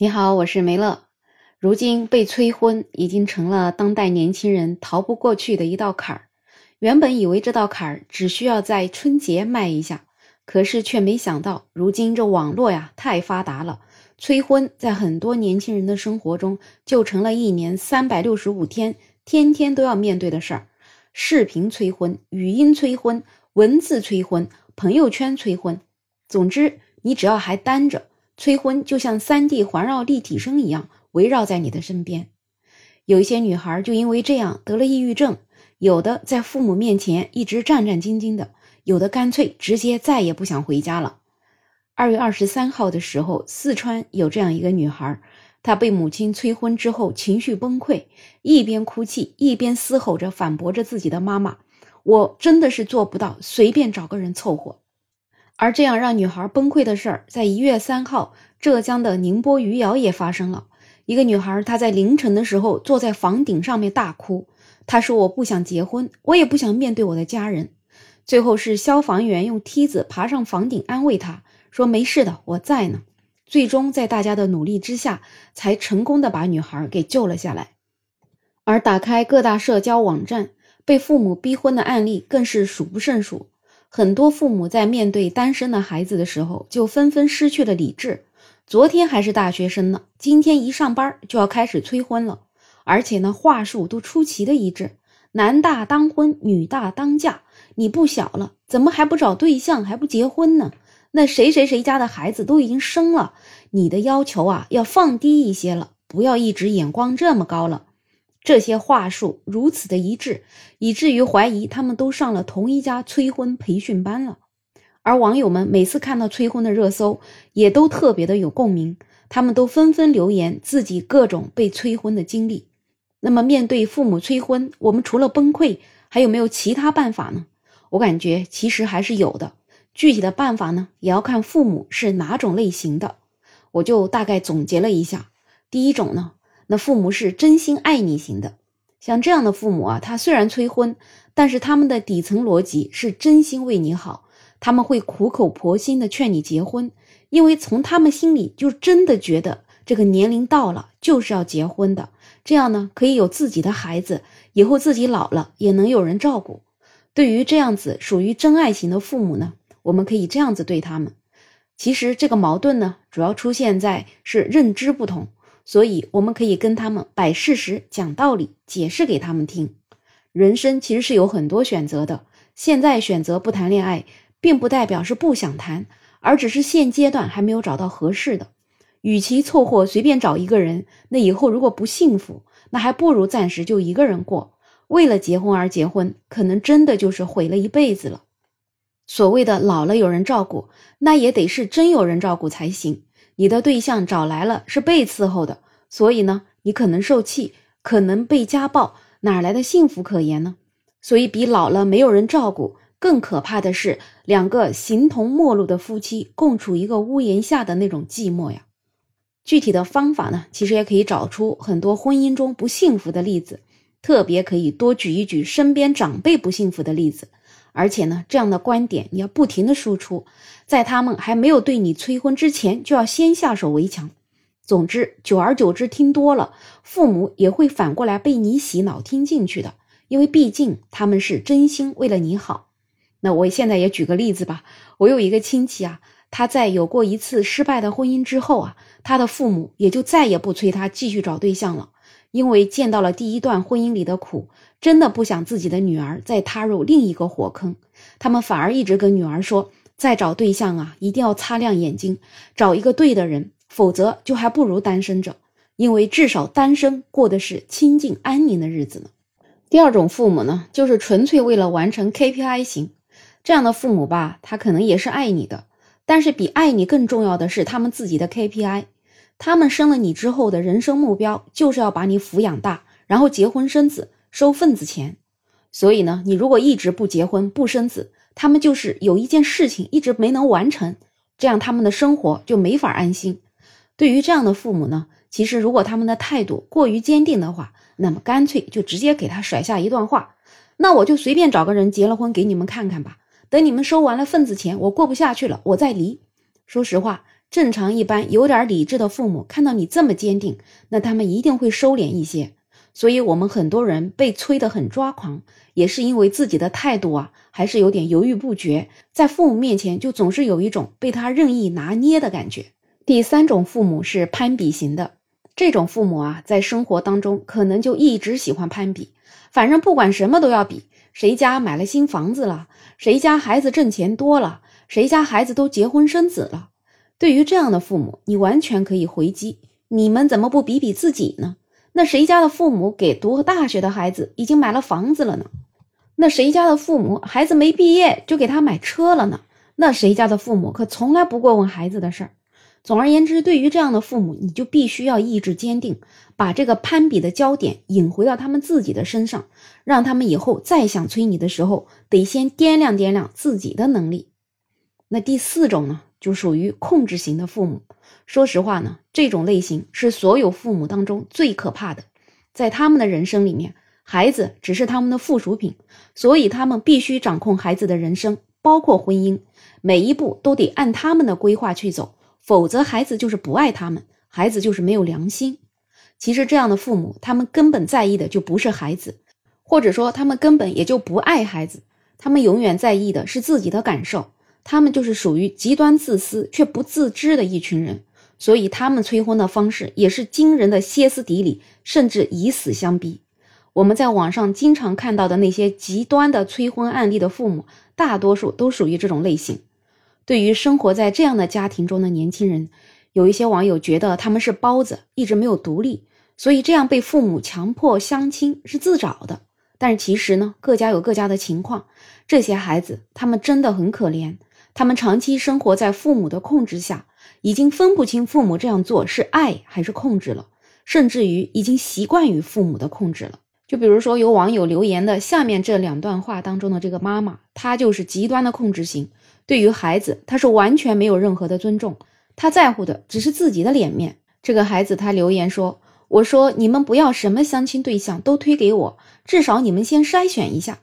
你好，我是梅乐。如今被催婚已经成了当代年轻人逃不过去的一道坎儿。原本以为这道坎儿只需要在春节迈一下，可是却没想到，如今这网络呀太发达了，催婚在很多年轻人的生活中就成了一年三百六十五天，天天都要面对的事儿。视频催婚、语音催婚、文字催婚、朋友圈催婚，总之，你只要还单着。催婚就像三 D 环绕立体声一样围绕在你的身边，有一些女孩就因为这样得了抑郁症，有的在父母面前一直战战兢兢的，有的干脆直接再也不想回家了。二月二十三号的时候，四川有这样一个女孩，她被母亲催婚之后情绪崩溃，一边哭泣一边嘶吼着反驳着自己的妈妈：“我真的是做不到随便找个人凑合。”而这样让女孩崩溃的事儿，在一月三号，浙江的宁波余姚也发生了。一个女孩，她在凌晨的时候坐在房顶上面大哭，她说：“我不想结婚，我也不想面对我的家人。”最后是消防员用梯子爬上房顶安慰她说：“没事的，我在呢。”最终在大家的努力之下，才成功的把女孩给救了下来。而打开各大社交网站，被父母逼婚的案例更是数不胜数。很多父母在面对单身的孩子的时候，就纷纷失去了理智。昨天还是大学生呢，今天一上班就要开始催婚了，而且呢话术都出奇的一致：男大当婚，女大当嫁。你不小了，怎么还不找对象，还不结婚呢？那谁谁谁家的孩子都已经生了，你的要求啊要放低一些了，不要一直眼光这么高了。这些话术如此的一致，以至于怀疑他们都上了同一家催婚培训班了。而网友们每次看到催婚的热搜，也都特别的有共鸣，他们都纷纷留言自己各种被催婚的经历。那么，面对父母催婚，我们除了崩溃，还有没有其他办法呢？我感觉其实还是有的。具体的办法呢，也要看父母是哪种类型的。我就大概总结了一下，第一种呢。那父母是真心爱你型的，像这样的父母啊，他虽然催婚，但是他们的底层逻辑是真心为你好，他们会苦口婆心的劝你结婚，因为从他们心里就真的觉得这个年龄到了就是要结婚的，这样呢可以有自己的孩子，以后自己老了也能有人照顾。对于这样子属于真爱型的父母呢，我们可以这样子对他们。其实这个矛盾呢，主要出现在是认知不同。所以，我们可以跟他们摆事实、讲道理、解释给他们听。人生其实是有很多选择的。现在选择不谈恋爱，并不代表是不想谈，而只是现阶段还没有找到合适的。与其凑合随便找一个人，那以后如果不幸福，那还不如暂时就一个人过。为了结婚而结婚，可能真的就是毁了一辈子了。所谓的老了有人照顾，那也得是真有人照顾才行。你的对象找来了是被伺候的，所以呢，你可能受气，可能被家暴，哪来的幸福可言呢？所以，比老了没有人照顾更可怕的是，两个形同陌路的夫妻共处一个屋檐下的那种寂寞呀。具体的方法呢，其实也可以找出很多婚姻中不幸福的例子，特别可以多举一举身边长辈不幸福的例子。而且呢，这样的观点你要不停的输出，在他们还没有对你催婚之前，就要先下手为强。总之，久而久之听多了，父母也会反过来被你洗脑听进去的，因为毕竟他们是真心为了你好。那我现在也举个例子吧，我有一个亲戚啊，他在有过一次失败的婚姻之后啊，他的父母也就再也不催他继续找对象了。因为见到了第一段婚姻里的苦，真的不想自己的女儿再踏入另一个火坑。他们反而一直跟女儿说：“再找对象啊，一定要擦亮眼睛，找一个对的人，否则就还不如单身着。因为至少单身过的是清静安宁的日子呢。”第二种父母呢，就是纯粹为了完成 KPI 型。这样的父母吧，他可能也是爱你的，但是比爱你更重要的是他们自己的 KPI。他们生了你之后的人生目标就是要把你抚养大，然后结婚生子，收份子钱。所以呢，你如果一直不结婚不生子，他们就是有一件事情一直没能完成，这样他们的生活就没法安心。对于这样的父母呢，其实如果他们的态度过于坚定的话，那么干脆就直接给他甩下一段话：那我就随便找个人结了婚给你们看看吧。等你们收完了份子钱，我过不下去了，我再离。说实话。正常一般有点理智的父母看到你这么坚定，那他们一定会收敛一些。所以，我们很多人被催得很抓狂，也是因为自己的态度啊，还是有点犹豫不决，在父母面前就总是有一种被他任意拿捏的感觉。第三种父母是攀比型的，这种父母啊，在生活当中可能就一直喜欢攀比，反正不管什么都要比，谁家买了新房子了，谁家孩子挣钱多了，谁家孩子都结婚生子了。对于这样的父母，你完全可以回击：你们怎么不比比自己呢？那谁家的父母给读大学的孩子已经买了房子了呢？那谁家的父母孩子没毕业就给他买车了呢？那谁家的父母可从来不过问孩子的事儿。总而言之，对于这样的父母，你就必须要意志坚定，把这个攀比的焦点引回到他们自己的身上，让他们以后再想催你的时候，得先掂量掂量自己的能力。那第四种呢？就属于控制型的父母。说实话呢，这种类型是所有父母当中最可怕的。在他们的人生里面，孩子只是他们的附属品，所以他们必须掌控孩子的人生，包括婚姻，每一步都得按他们的规划去走，否则孩子就是不爱他们，孩子就是没有良心。其实这样的父母，他们根本在意的就不是孩子，或者说他们根本也就不爱孩子，他们永远在意的是自己的感受。他们就是属于极端自私却不自知的一群人，所以他们催婚的方式也是惊人的歇斯底里，甚至以死相逼。我们在网上经常看到的那些极端的催婚案例的父母，大多数都属于这种类型。对于生活在这样的家庭中的年轻人，有一些网友觉得他们是包子，一直没有独立，所以这样被父母强迫相亲是自找的。但是其实呢，各家有各家的情况，这些孩子他们真的很可怜。他们长期生活在父母的控制下，已经分不清父母这样做是爱还是控制了，甚至于已经习惯于父母的控制了。就比如说有网友留言的下面这两段话当中的这个妈妈，她就是极端的控制型，对于孩子，她是完全没有任何的尊重，她在乎的只是自己的脸面。这个孩子他留言说：“我说你们不要什么相亲对象都推给我，至少你们先筛选一下。”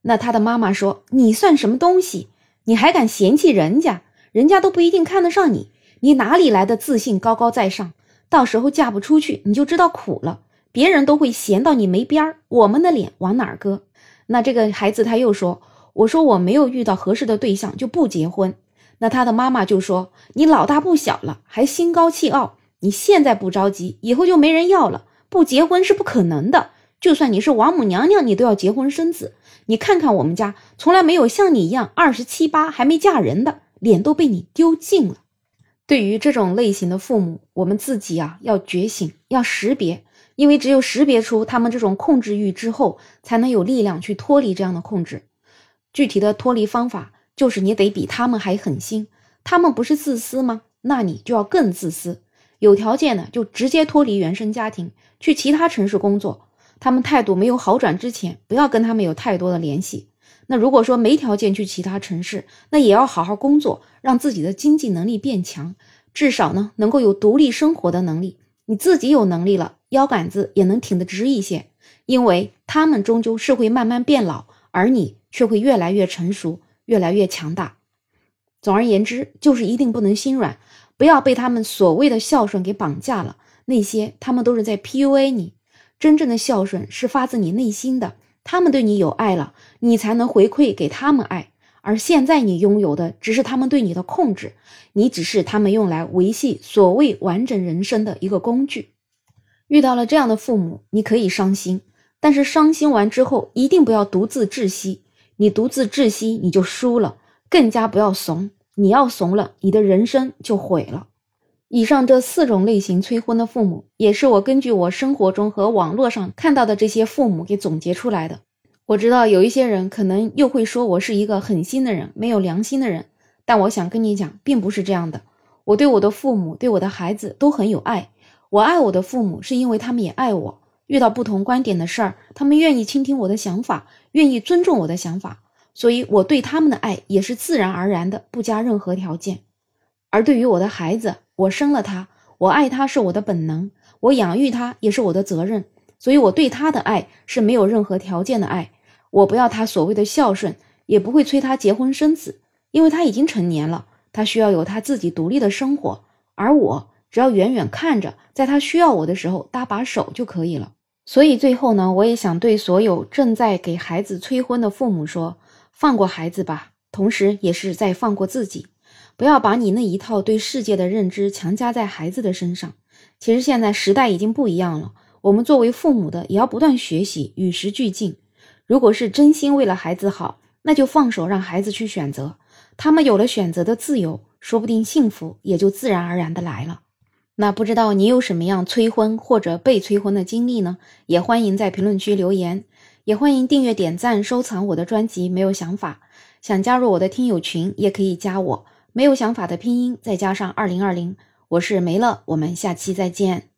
那他的妈妈说：“你算什么东西？”你还敢嫌弃人家？人家都不一定看得上你，你哪里来的自信高高在上？到时候嫁不出去，你就知道苦了。别人都会闲到你没边儿，我们的脸往哪儿搁？那这个孩子他又说：“我说我没有遇到合适的对象就不结婚。”那他的妈妈就说：“你老大不小了，还心高气傲，你现在不着急，以后就没人要了。不结婚是不可能的。就算你是王母娘娘，你都要结婚生子。”你看看我们家，从来没有像你一样二十七八还没嫁人的，脸都被你丢尽了。对于这种类型的父母，我们自己啊要觉醒，要识别，因为只有识别出他们这种控制欲之后，才能有力量去脱离这样的控制。具体的脱离方法就是你得比他们还狠心。他们不是自私吗？那你就要更自私。有条件的就直接脱离原生家庭，去其他城市工作。他们态度没有好转之前，不要跟他们有太多的联系。那如果说没条件去其他城市，那也要好好工作，让自己的经济能力变强，至少呢能够有独立生活的能力。你自己有能力了，腰杆子也能挺得直一些。因为他们终究是会慢慢变老，而你却会越来越成熟，越来越强大。总而言之，就是一定不能心软，不要被他们所谓的孝顺给绑架了。那些他们都是在 PUA 你。真正的孝顺是发自你内心的，他们对你有爱了，你才能回馈给他们爱。而现在你拥有的只是他们对你的控制，你只是他们用来维系所谓完整人生的一个工具。遇到了这样的父母，你可以伤心，但是伤心完之后一定不要独自窒息。你独自窒息，你就输了。更加不要怂，你要怂了，你的人生就毁了。以上这四种类型催婚的父母，也是我根据我生活中和网络上看到的这些父母给总结出来的。我知道有一些人可能又会说我是一个狠心的人，没有良心的人，但我想跟你讲，并不是这样的。我对我的父母，对我的孩子都很有爱。我爱我的父母，是因为他们也爱我。遇到不同观点的事儿，他们愿意倾听我的想法，愿意尊重我的想法，所以我对他们的爱也是自然而然的，不加任何条件。而对于我的孩子，我生了他，我爱他是我的本能，我养育他也是我的责任，所以我对他的爱是没有任何条件的爱。我不要他所谓的孝顺，也不会催他结婚生子，因为他已经成年了，他需要有他自己独立的生活，而我只要远远看着，在他需要我的时候搭把手就可以了。所以最后呢，我也想对所有正在给孩子催婚的父母说：放过孩子吧，同时也是在放过自己。不要把你那一套对世界的认知强加在孩子的身上。其实现在时代已经不一样了，我们作为父母的也要不断学习，与时俱进。如果是真心为了孩子好，那就放手让孩子去选择。他们有了选择的自由，说不定幸福也就自然而然的来了。那不知道你有什么样催婚或者被催婚的经历呢？也欢迎在评论区留言，也欢迎订阅、点赞、收藏我的专辑。没有想法，想加入我的听友群，也可以加我。没有想法的拼音再加上二零二零，我是梅乐，我们下期再见。